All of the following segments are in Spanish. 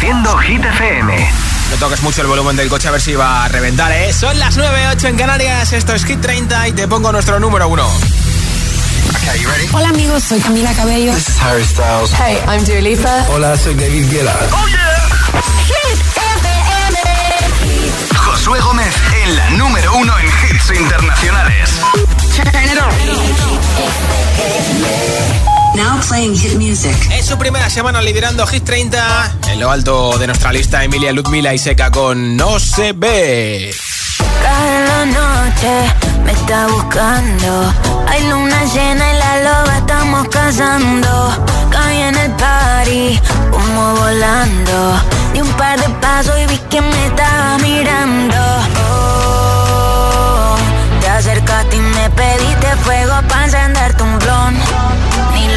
Reproduciendo Hit FM. No toques mucho el volumen del coche a ver si va a reventar, ¿eh? Son las 9.08 en Canarias, esto es Hit 30 y te pongo nuestro número uno. Hola amigos, soy Camila Cabello. This is Harry Styles. Hey, I'm Dua Lipa. Hola, soy David Guetta. ¡Oh, yeah! Hit FM. Josué Gómez en la número uno en hits internacionales. Now playing hit music. En su primera semana liderando Hit 30, en lo alto de nuestra lista Emilia Ludmila y Seca con No se ve. Cada noche me está buscando. Hay luna llena y la loba estamos cazando. Caí en el party, humo volando. Di un par de pasos y vi que me estaba mirando. Oh, te acercaste y me pediste fuego para encenderte un blon.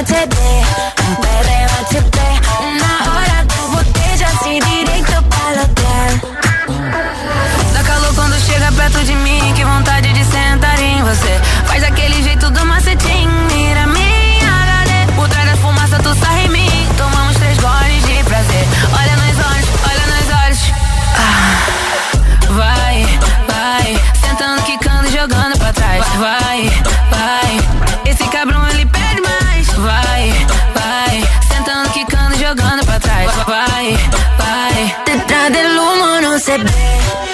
en HD. Un perreo HP. Una hora, dos botellas y directo para el hotel. Dá calor quando chega perto de mim, que vontade de sentar em você. Faz aquele jeito do macetinho, mira minha HD. Por trás da fumaça tu sai em mim, tomamos três goles de prazer. Olha nos olhos, olha nos olhos. Ah, vai, vai, sentando, quicando e jogando pra trás. Vai, vai, humo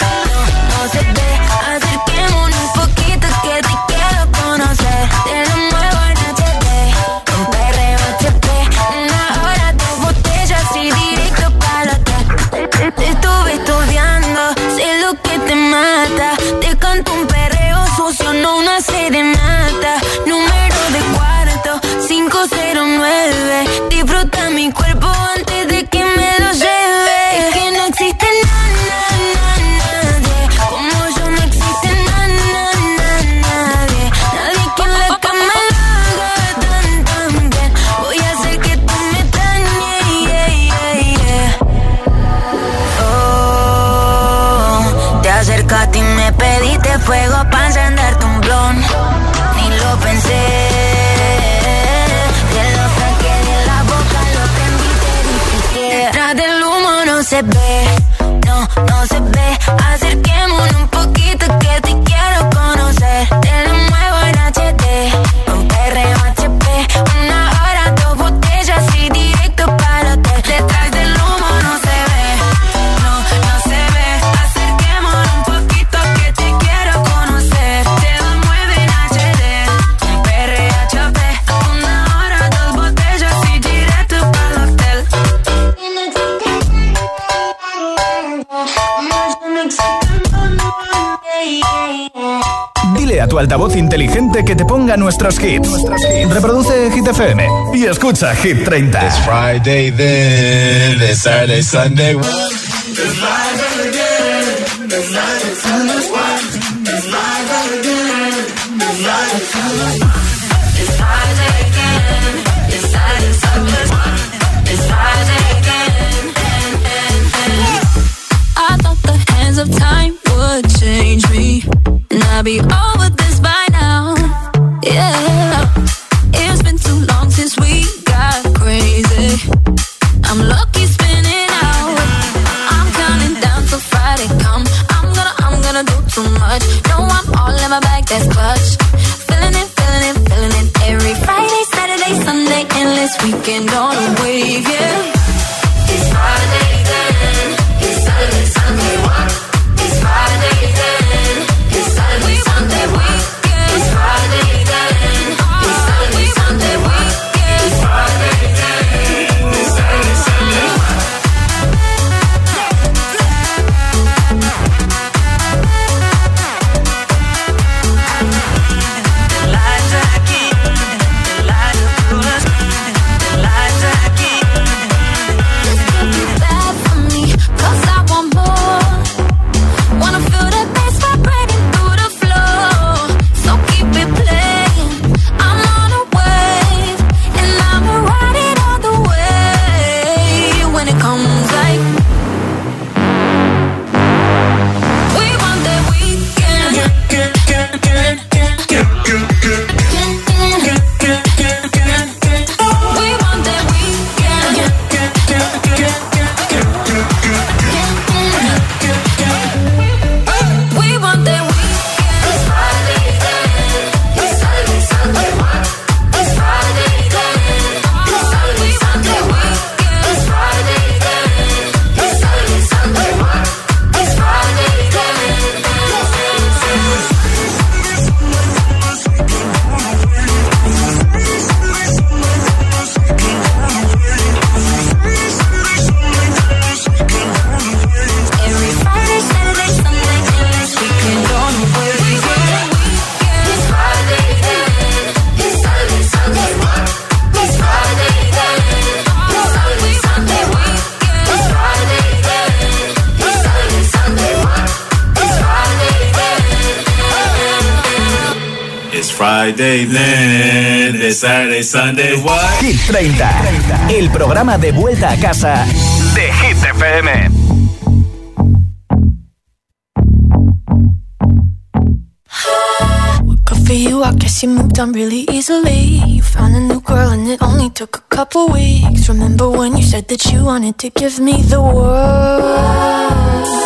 altavoz inteligente que te ponga nuestros hits. Reproduce Hit FM y escucha Hit 30. It's Friday then, it's Saturday, Sunday. I thought the hands of time would change me, and I'd be over weekend on a wave, yeah. Sunday, what? Hit 30, el programa de vuelta a casa de Hit FM. For you, I guess you moved on really easily. You found a new girl and it only took a couple weeks. Remember when you said that you wanted to give me the world?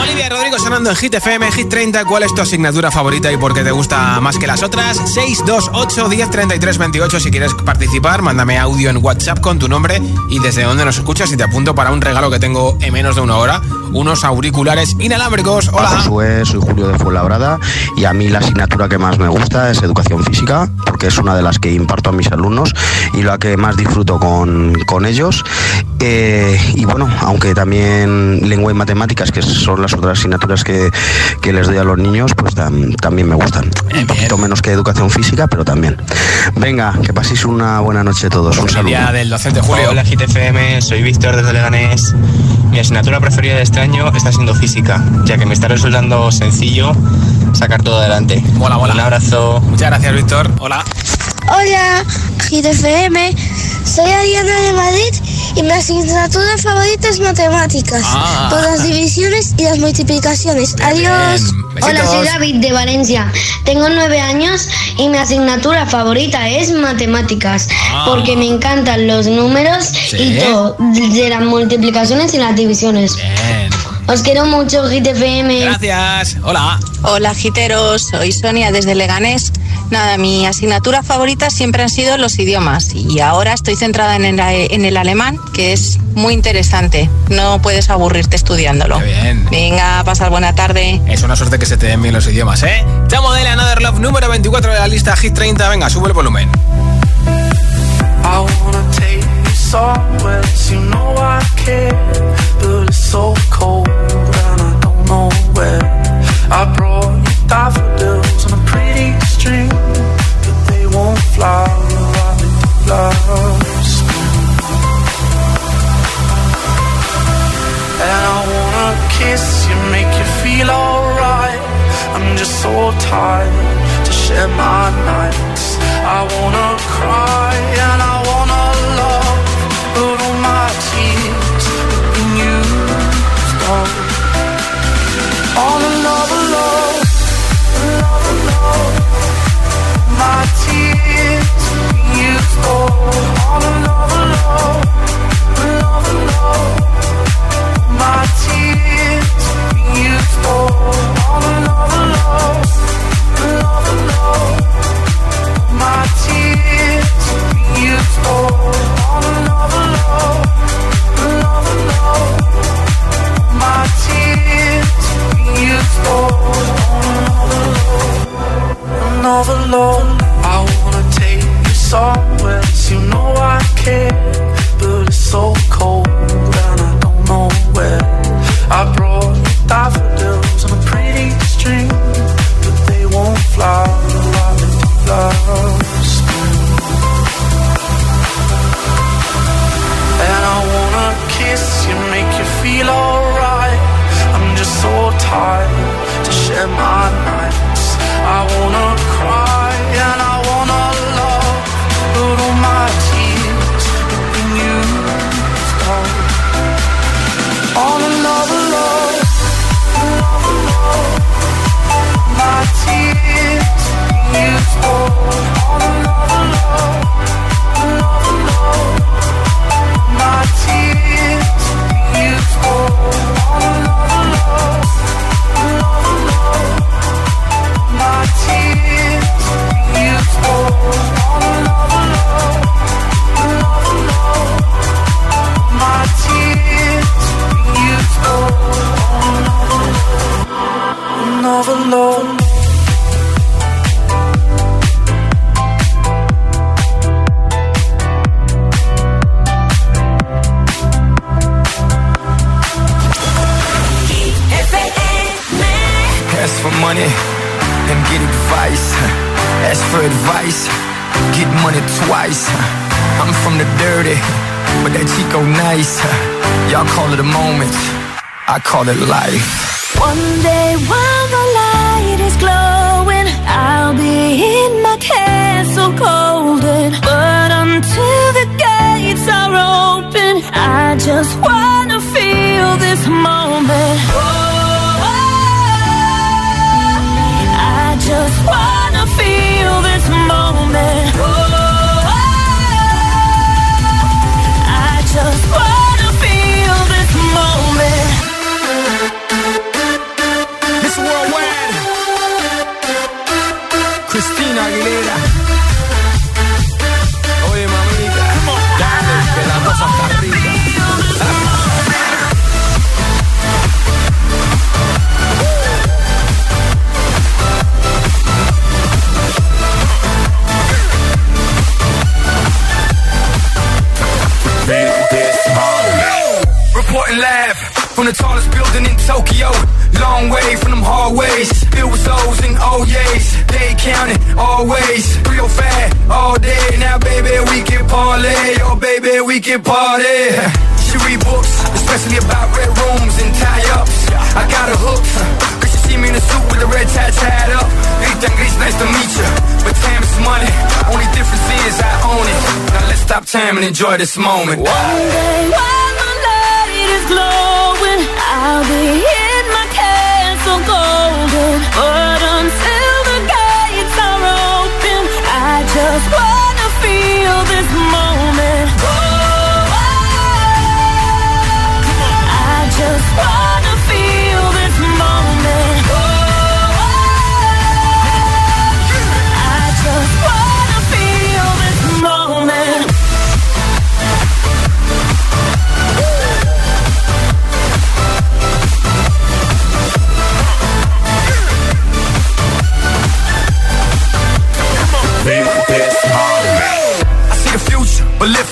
Olivia Rodrigo sonando en Hit FM, Hit 30. ¿Cuál es tu asignatura favorita y por qué te gusta más que las otras? 628 10 33 28. Si quieres participar, mándame audio en WhatsApp con tu nombre y desde dónde nos escuchas y te apunto para un regalo que tengo en menos de una hora. Unos auriculares inalámbricos. Hola. soy Julio de Fuenlabrada y a mí la asignatura que más me gusta es educación física porque es una de las que imparto a mis alumnos y la que más disfruto con, con ellos. Eh, y bueno, aunque también lengua y matemáticas, que son las otras asignaturas que, que les doy a los niños, pues también me gustan. Un poquito menos que educación física, pero también. Venga, que paséis una buena noche todos. Un saludo. del docente Julio. Hola GTFM, soy Víctor desde Leganés. Mi asignatura preferida de este año está siendo física, ya que me está resultando sencillo sacar todo adelante. Hola, hola. Un abrazo. Muchas gracias, Víctor. Hola. Hola, GTFM. Soy Ariana de Madrid y mi asignatura favorita es matemáticas. Ah. Por las divisiones y las multiplicaciones. Adiós. Hola, soy David de Valencia. Tengo nueve años y mi asignatura favorita es matemáticas. Ah. Porque me encantan los números y todo, de las multiplicaciones y las divisiones. Os quiero mucho, GTFM. Gracias. Hola. Hola, giteros. Soy Sonia desde Leganés. Nada, mi asignatura favorita siempre han sido los idiomas y ahora estoy centrada en el, en el alemán, que es muy interesante. No puedes aburrirte estudiándolo. bien. Venga, pasar buena tarde. Es una suerte que se te den bien los idiomas, ¿eh? Chamo de Another Love, número 24 de la lista Hit 30. Venga, sube el volumen. I wanna take you somewhere you know I care, but it's so cold and I don't know where. I brought I wanna take you somewhere you know I care, but it's so cold and I don't know where. I brought daffodils on a pretty string, but they won't fly like flowers. And I wanna kiss you, make you feel alright. I'm just so tired to share my. Wanna cry I call it life. Baby, we can party. She read books, especially about red rooms and tie-ups. I got a hook, cause she see me in a suit with a red tie tied up. Rita Gris, nice to meet you. But time is money, only difference is I own it. Now let's stop time and enjoy this moment. One day while my light is glowing, I'll be in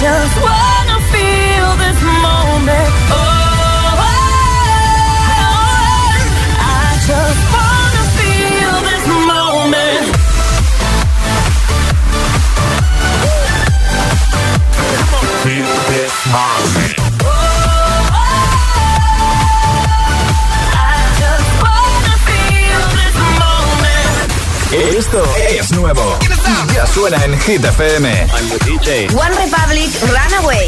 just wanna feel this moment. Oh, I just wanna feel this moment. Esto es nuevo. Suena en Hit FM. One Republic Runaway.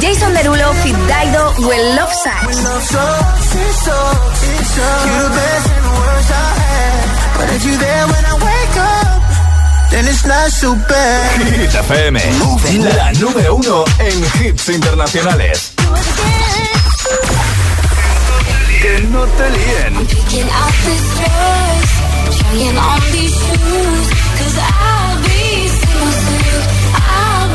Jason Derulo, Fit Dido, When Love Sucks. Hit FM. La número uno en hits internacionales.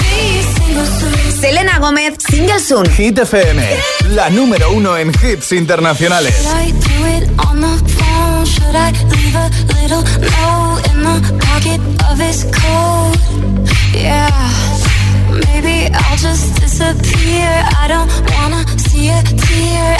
Be single soon. Selena Gómez, Single Soon. Hit FM. La número uno en hits internacionales. Should I do it on the phone? Should I leave a little note in the pocket of his coat? Yeah, maybe I'll just disappear. I don't wanna see a tear,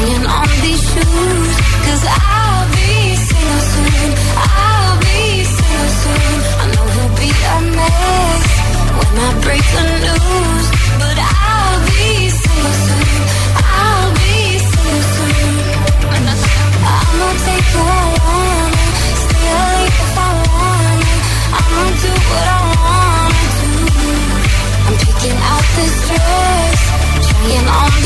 on these I'll be single soon. I'll be single soon. I know he'll be when I break the news. But I'll be single soon. I'll be single soon. I'ma take who I wanna, stay if I wanna. I'ma do what I wanna do. I'm picking out this dress, trying on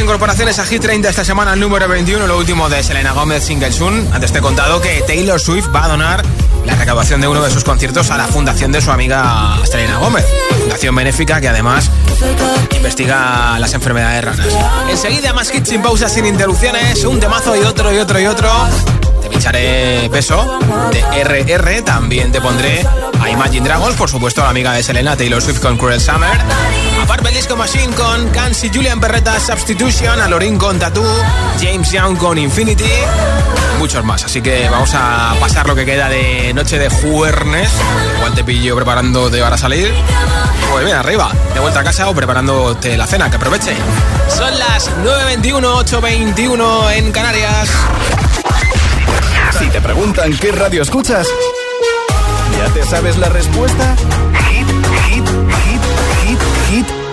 incorporaciones a Hit 30 esta semana, número 21, lo último de Selena Gomez Single Soon. Antes te he contado que Taylor Swift va a donar la recaudación de uno de sus conciertos a la fundación de su amiga Selena Gómez. Fundación benéfica que además investiga las enfermedades raras. Enseguida más hits sin pausas, sin interrupciones, un temazo y otro y otro y otro pincharé peso de RR. También te pondré a Imagine Dragons, por supuesto, la amiga de Selena, Taylor Swift con Cruel Summer. El disco Machine con Cansi, Julian Perretta, Substitution, Alorin con Tattoo, James Young con Infinity. Muchos más, así que vamos a pasar lo que queda de noche de jueves. Igual te pillo preparándote para salir. Pues bien, arriba, de vuelta a casa o preparándote la cena, que aproveche. Son las 9.21, 8.21 en Canarias. Si te preguntan qué radio escuchas, ¿ya te sabes la respuesta? Hit, hit.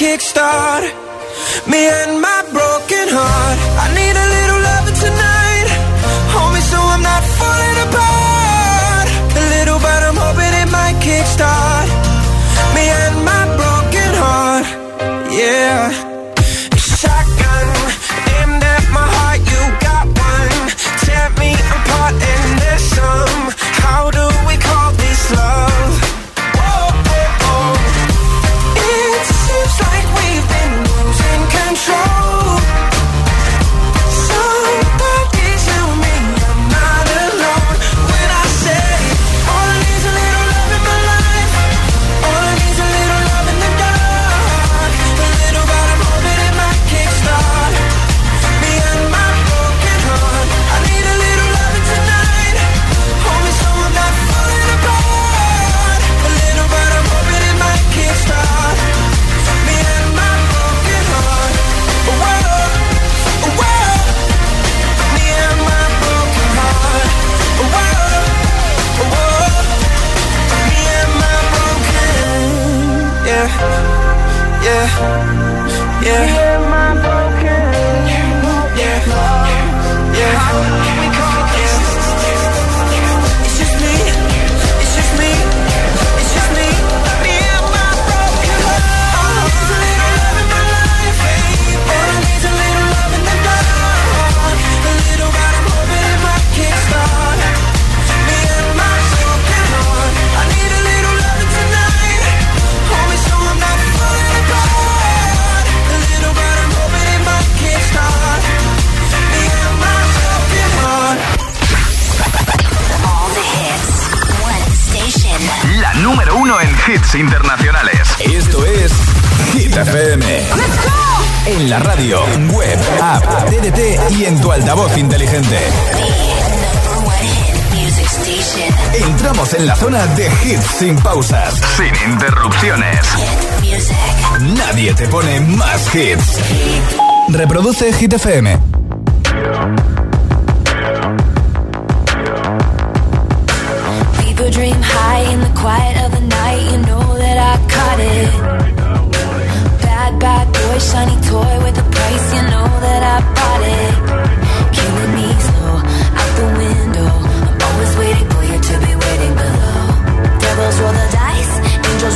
Kickstart me and my broken heart. I need a little loving tonight, hold me so I'm not falling apart. A little, but I'm hoping it might kickstart me and my broken heart. Yeah. hits Entramos en la zona de hits sin pausas, sin interrupciones. Nadie te pone más hits. Reproduce Hit FM. dream high in the quiet of the night. You know that I caught it. Bad, bad boy, shiny toy with a price. You know that I bought it. Killing me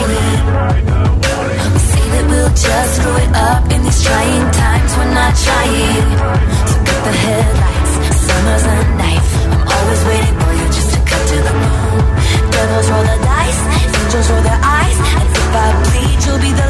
See that we'll just screw it up in these trying times. We're not trying to cut the headlights. Summer's a knife. I'm always waiting for you just to cut to the moon. Devils roll the dice, angels roll their eyes. And if I bleed, you'll be the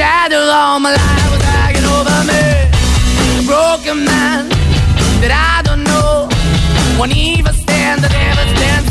Shadow all my life was hanging over me. A broken man that I don't know. Won't even stand, that never stands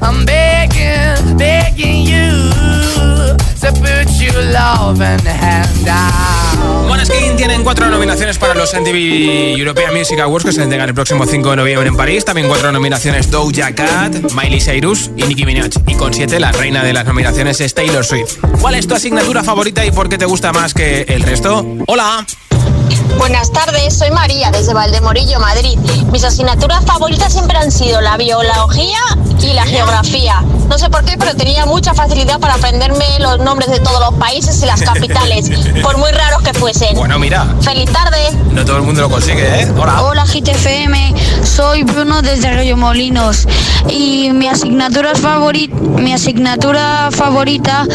I'm begging, begging you to put your loving hand out. Måneskin tienen cuatro nominaciones para los MTV European Music Awards que se entregan el próximo 5 de noviembre en París. También cuatro nominaciones Doja Cat, Miley Cyrus y Nicki Minaj. Y con siete la reina de las nominaciones es Taylor Swift. ¿Cuál es tu asignatura favorita y por qué te gusta más que el resto? Hola. Buenas tardes, soy María desde Valdemorillo, Madrid. Mis asignaturas favoritas siempre han sido la biología y la geografía. No sé por qué, pero tenía mucha facilidad para aprenderme los nombres de todos los países y las capitales, por muy raros que fuesen. Bueno, mira. ¡Feliz tarde! No todo el mundo lo consigue, ¿eh? Hola. Hola GTFM, soy Bruno desde Arroyo Molinos y mi asignatura favorita, mi asignatura favorita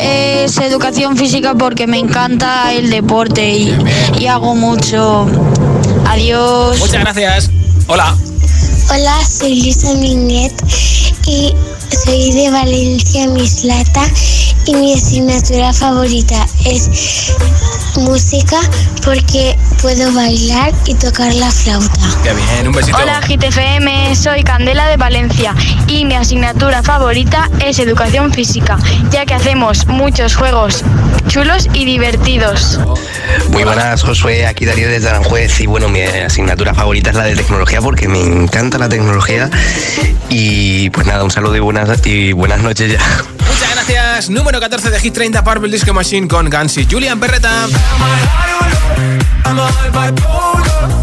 es educación física porque me encanta el deporte y, y hago mucho. Adiós. Muchas gracias. Hola. Hola, soy Lisa Minet y soy de Valencia, Mislata y mi asignatura favorita es música porque puedo bailar y tocar la flauta. Qué bien, un besito. Hola GTFM, soy Candela de Valencia y mi asignatura favorita es educación física, ya que hacemos muchos juegos chulos y divertidos. Muy buenas, Josué, aquí Darío desde Aranjuez y bueno, mi asignatura favorita es la de tecnología porque me encanta la tecnología y pues nada, un saludo y buenas, y buenas noches ya. Muchas gracias. Número 14 de Hit 30 Purple Disco Machine con Gansi. Julian Perreta. I'm a high I'm a bipolar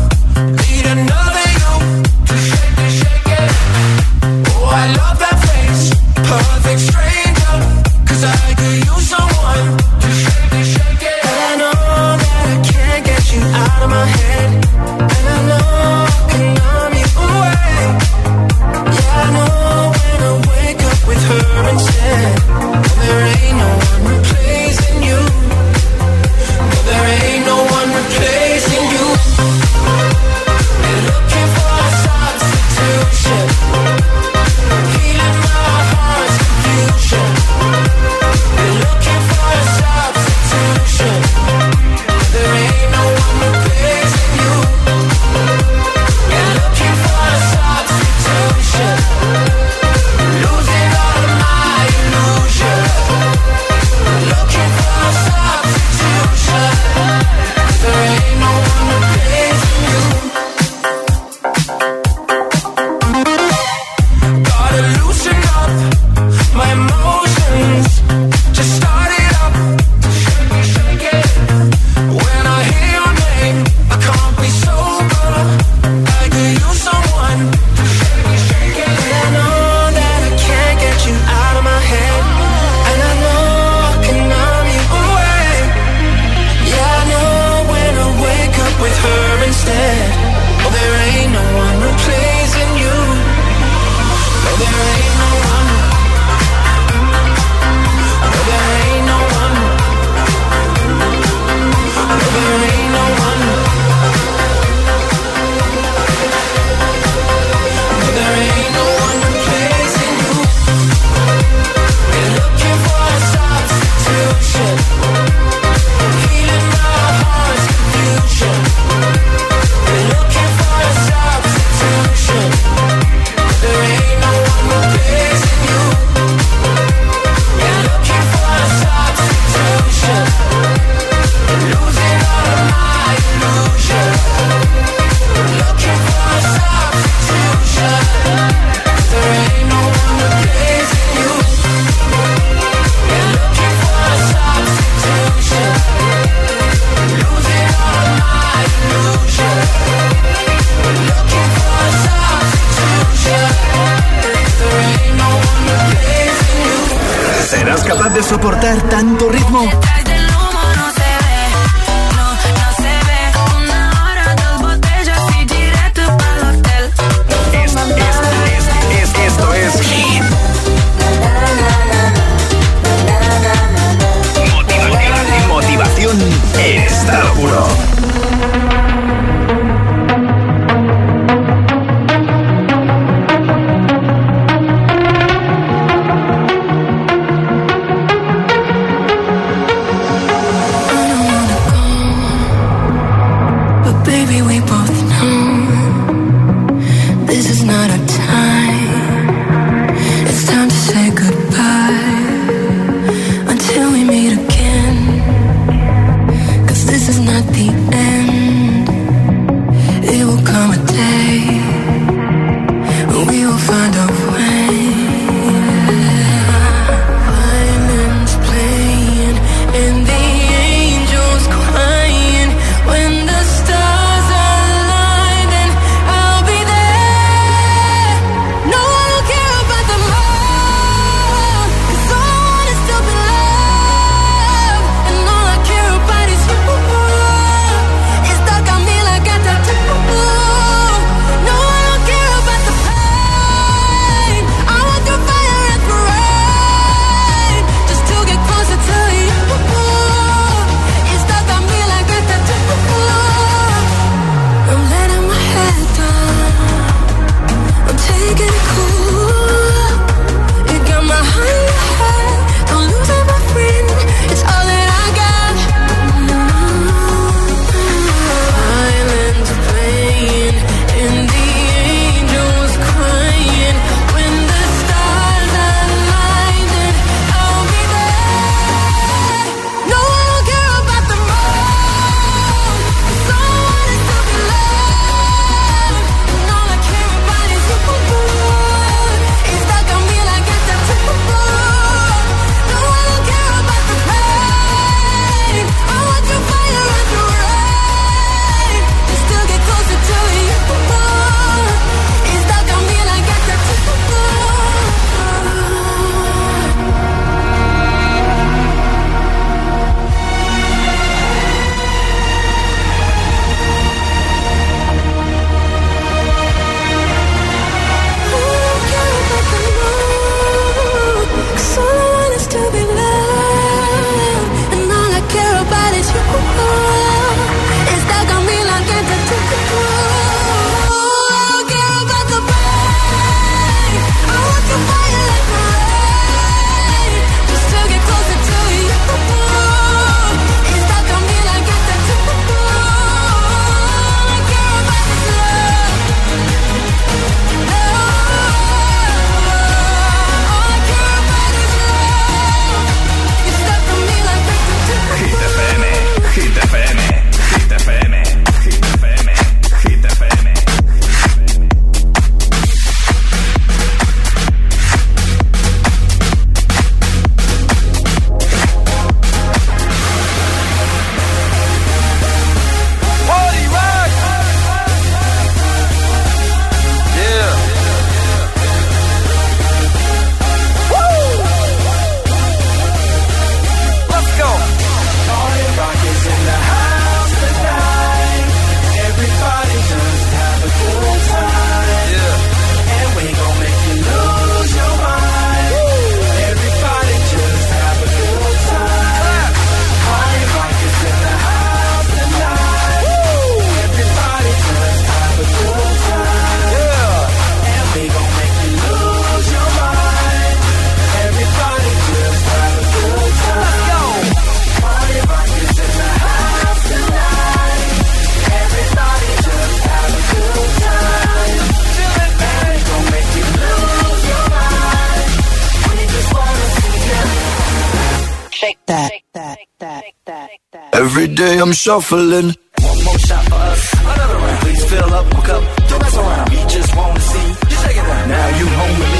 Every day I'm shuffling. One more shot for us. Another round. Please fill up my cup. Don't mess around. We just wanna see you shaking that. Now you home with me.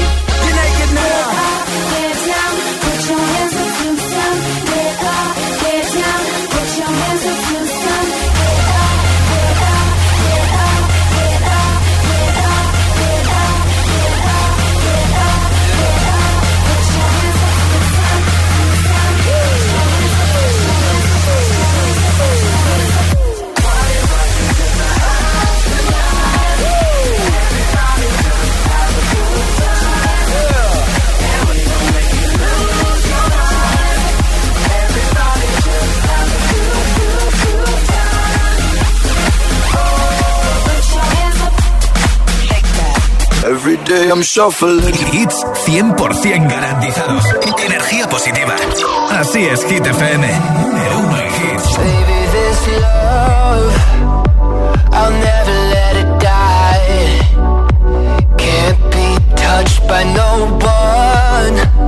Every day I'm shuffling. Hits 100% garantizados. Energía positiva. Así es, Hit FM. Número uno en hits. Baby, this love, I'll never let it die. Can't be touched by no one.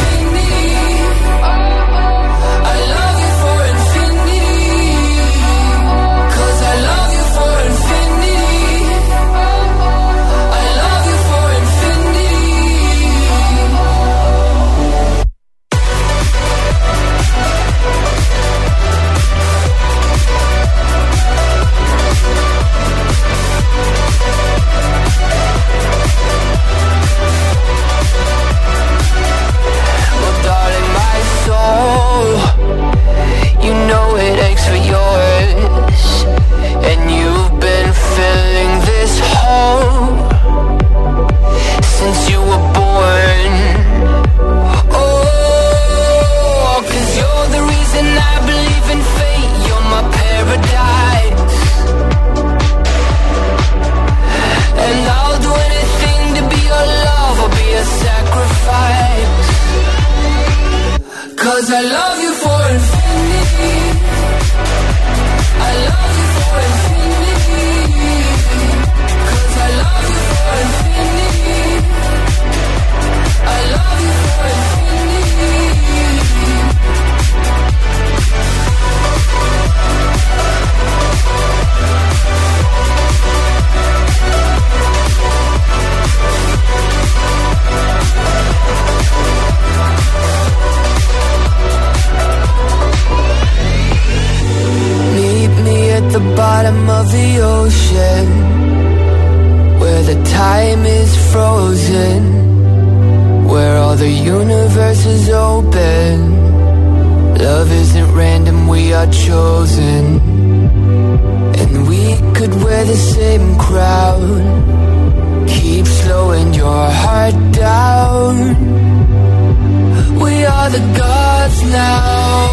now.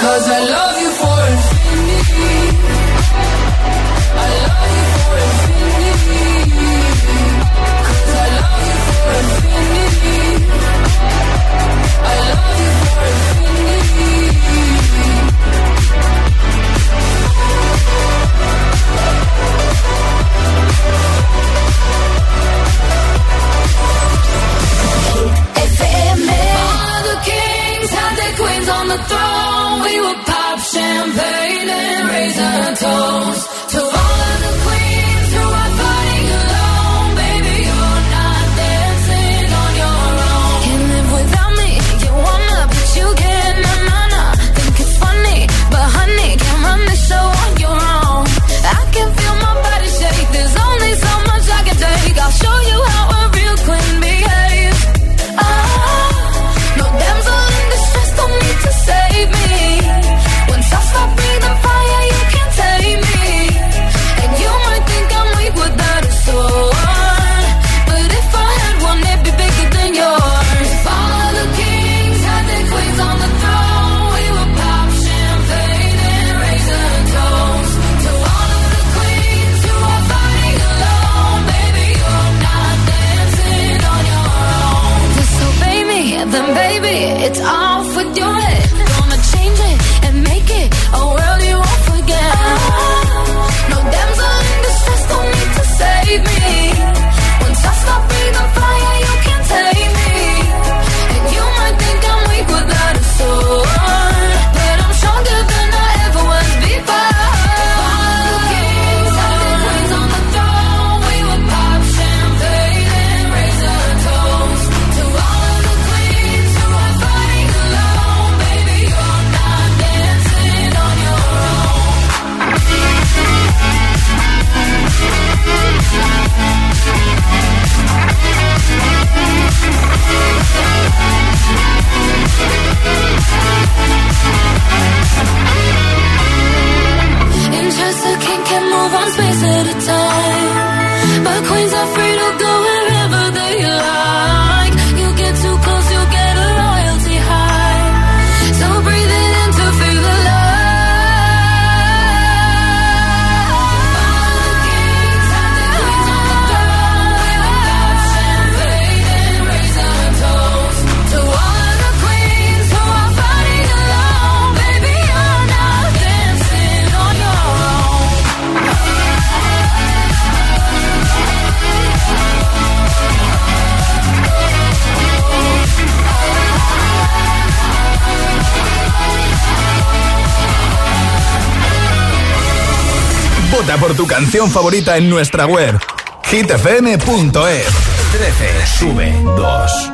Cause I love the throne, we will pop champagne and raise our toast. Tu canción favorita en nuestra web hitfm.es 13 sube 2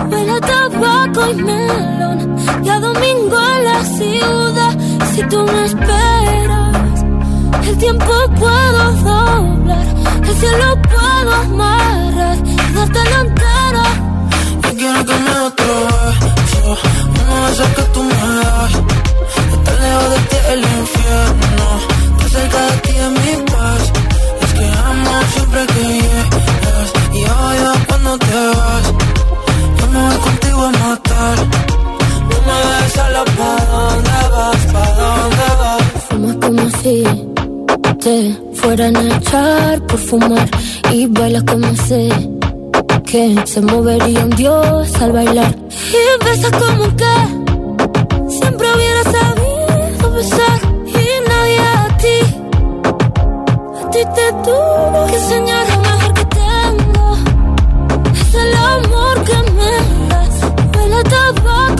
A tabaco y melón. Y a domingo en la ciudad. Si tú me esperas, el tiempo puedo doblar. El cielo puedo amarrar y darte la entera. Yo quiero que me otro beso. Uno de esos que tú me das. Estar lejos de ti el infierno. Estar cerca de ti es mi paz. Es que amo siempre que llegas y odio cuando te vas. Voy contigo a matar. No me dejes solo pa' dónde vas, pa' dónde vas. Fumas como si te fueran a echar por fumar y bailas como sé que se movería un dios al bailar y besas como que siempre hubiera sabido besar y nadie a ti a ti te tuvo que enseñar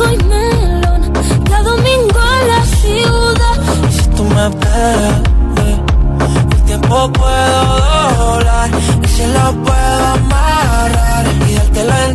tabaco y melón. Cada domingo en la ciudad. Y si tú me eh, el tiempo puedo doblar. Y si lo puedo amarrar y darte la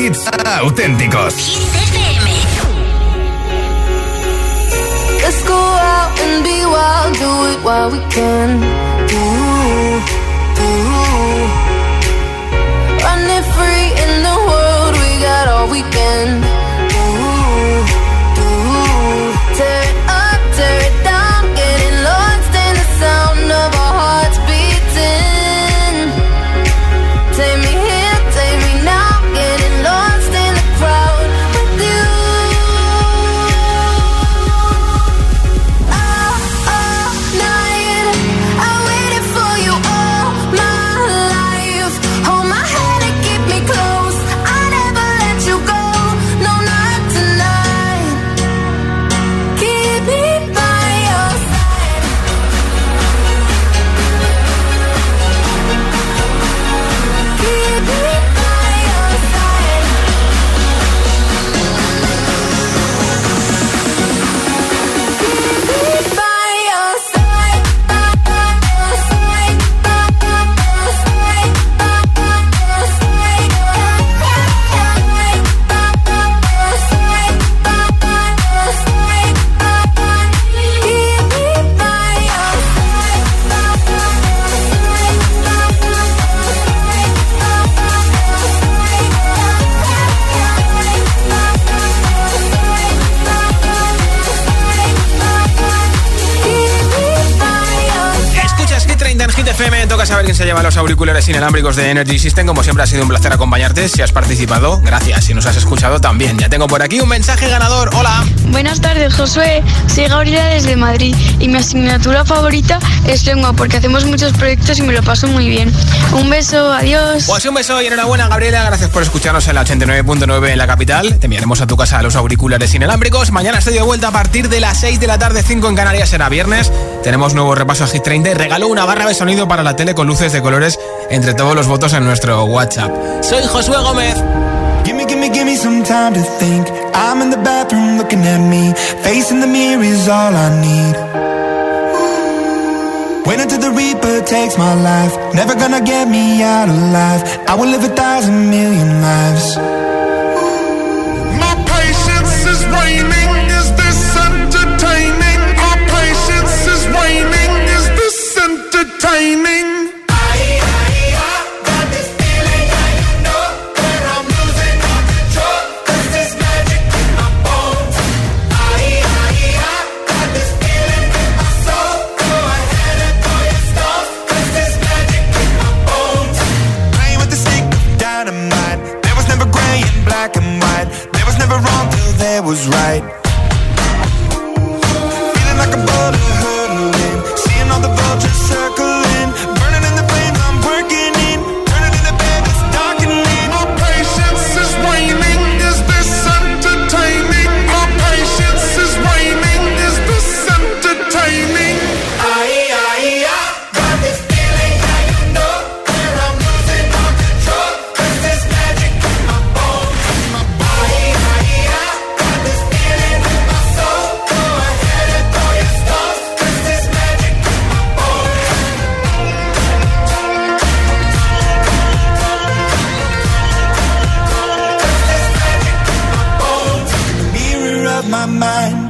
hits auténticos. Let's go out and be wild, do it while we can. Ooh, ooh. Free in the world, we got all weekend. Los auriculares inalámbricos de Energy System. Como siempre ha sido un placer acompañarte. Si has participado, gracias. Si nos has escuchado también. Ya tengo por aquí un mensaje ganador. Hola. Buenas tardes, Josué. Soy Gabriela desde Madrid y mi asignatura favorita es lengua porque hacemos muchos proyectos y me lo paso muy bien. Un beso, adiós. Pues un beso y enhorabuena, Gabriela. Gracias por escucharnos en la 89.9 en la capital. Te enviaremos a tu casa los auriculares inalámbricos. Mañana estoy de vuelta a partir de las 6 de la tarde, 5 en Canarias. Será viernes. Tenemos nuevo repaso a Hit 30 y regalo una barra de sonido para la tele con luces de colores entre todos los votos en nuestro WhatsApp. Soy Josué Gómez. Gimme, gimme, gimme some time to think. I'm in the bathroom looking at me. Facing the mirror is all I need. Wait until the Reaper takes my life. Never gonna get me out alive. I will live a thousand million lives. My patience is waning. Is this entertaining? My patience is waning. Is this entertaining? feel there was right Feeling like a butterfly.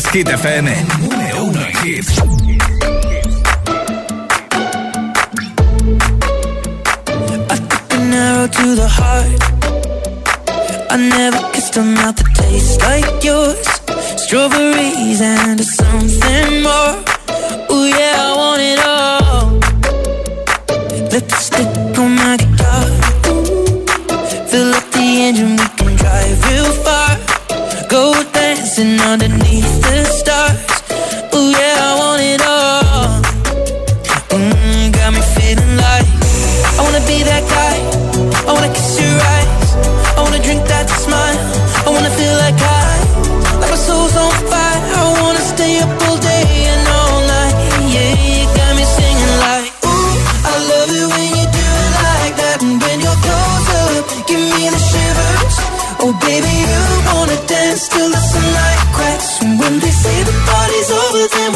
Es, Hit FM. Say the party's over, then